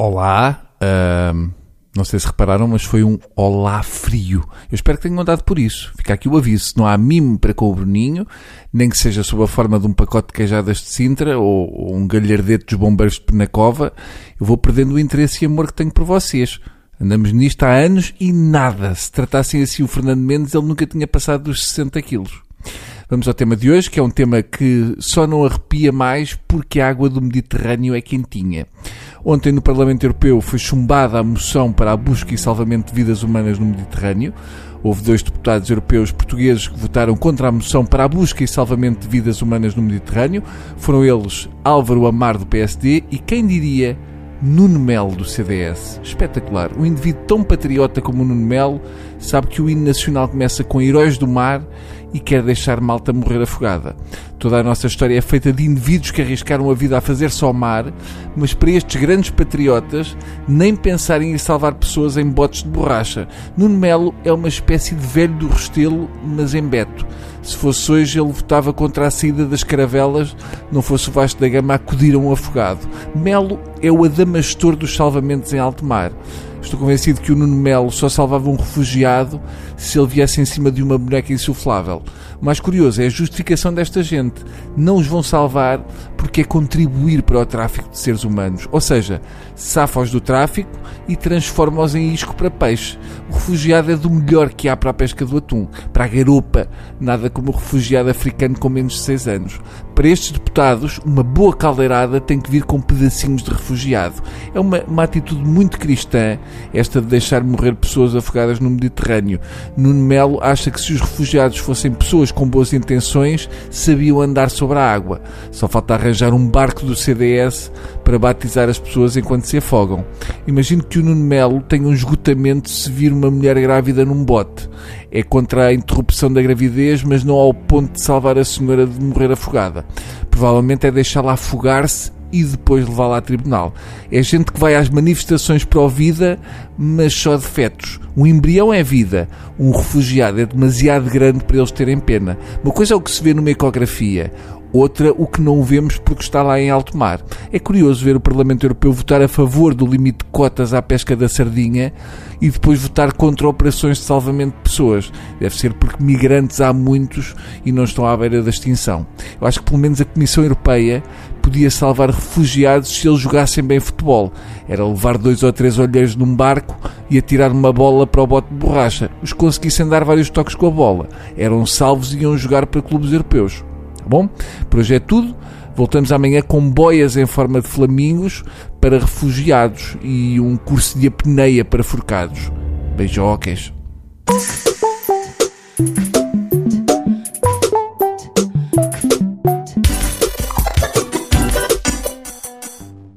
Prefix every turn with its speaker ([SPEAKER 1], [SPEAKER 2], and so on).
[SPEAKER 1] olá. Não sei se repararam, mas foi um olá frio. Eu espero que tenham dado por isso. Fica aqui o aviso. Se não há mimo para com o Bruninho, nem que seja sob a forma de um pacote de queijadas de Sintra ou, ou um galhardete dos bombeiros de Penacova, eu vou perdendo o interesse e amor que tenho por vocês. Andamos nisto há anos e nada. Se tratassem assim o Fernando Mendes, ele nunca tinha passado dos 60 quilos. Vamos ao tema de hoje, que é um tema que só não arrepia mais porque a água do Mediterrâneo é quentinha. Ontem no Parlamento Europeu foi chumbada a moção para a busca e salvamento de vidas humanas no Mediterrâneo. Houve dois deputados europeus portugueses que votaram contra a moção para a busca e salvamento de vidas humanas no Mediterrâneo. Foram eles Álvaro Amar do PSD e quem diria Nuno Melo do CDS. Espetacular. Um indivíduo tão patriota como o Nuno Melo sabe que o hino nacional começa com Heróis do Mar e quer deixar Malta morrer afogada. Toda a nossa história é feita de indivíduos que arriscaram a vida a fazer só mar, mas para estes grandes patriotas, nem pensar em ir salvar pessoas em botes de borracha. Nuno Melo é uma espécie de velho do Restelo, mas em Beto. Se fosse hoje, ele votava contra a saída das caravelas, não fosse o Vasco da Gama acudir a um afogado. Melo é o adamastor dos salvamentos em alto mar. Estou convencido que o Nuno Melo só salvava um refugiado se ele viesse em cima de uma boneca insuflável. O mais curioso é a justificação desta gente. Não os vão salvar porque é contribuir para o tráfico de seres humanos. Ou seja, safa-os do tráfico e transforma-os em isco para peixe. O refugiado é do melhor que há para a pesca do atum. Para a garupa, nada como o refugiado africano com menos de 6 anos. Para estes deputados, uma boa caldeirada tem que vir com pedacinhos de refugiado. É uma, uma atitude muito cristã, esta de deixar morrer pessoas afogadas no Mediterrâneo. Nuno Melo acha que se os refugiados fossem pessoas com boas intenções, sabiam andar sobre a água. Só falta arranjar um barco do CDS para batizar as pessoas enquanto se afogam. Imagino que o Nuno Melo tenha um esgotamento se vir uma mulher grávida num bote. É contra a interrupção da gravidez, mas não ao ponto de salvar a senhora de morrer afogada. Provavelmente é deixá-la afogar-se e depois levá-la a tribunal. É gente que vai às manifestações pró-vida, mas só de fetos. Um embrião é vida, um refugiado é demasiado grande para eles terem pena. Uma coisa é o que se vê numa ecografia, outra o que não vemos porque está lá em alto mar. É curioso ver o Parlamento Europeu votar a favor do limite de cotas à pesca da sardinha e depois votar contra operações de salvamento de pessoas. Deve ser porque migrantes há muitos e não estão à beira da extinção. Eu acho que pelo menos a Comissão Europeia podia salvar refugiados se eles jogassem bem futebol. Era levar dois ou três olheiros num barco e atirar uma bola para o bote de borracha. Os conseguissem dar vários toques com a bola. Eram salvos e iam jogar para clubes europeus. Bom? Por hoje é tudo. Voltamos amanhã com boias em forma de flamingos para refugiados e um curso de apneia para forcados. Beijocas.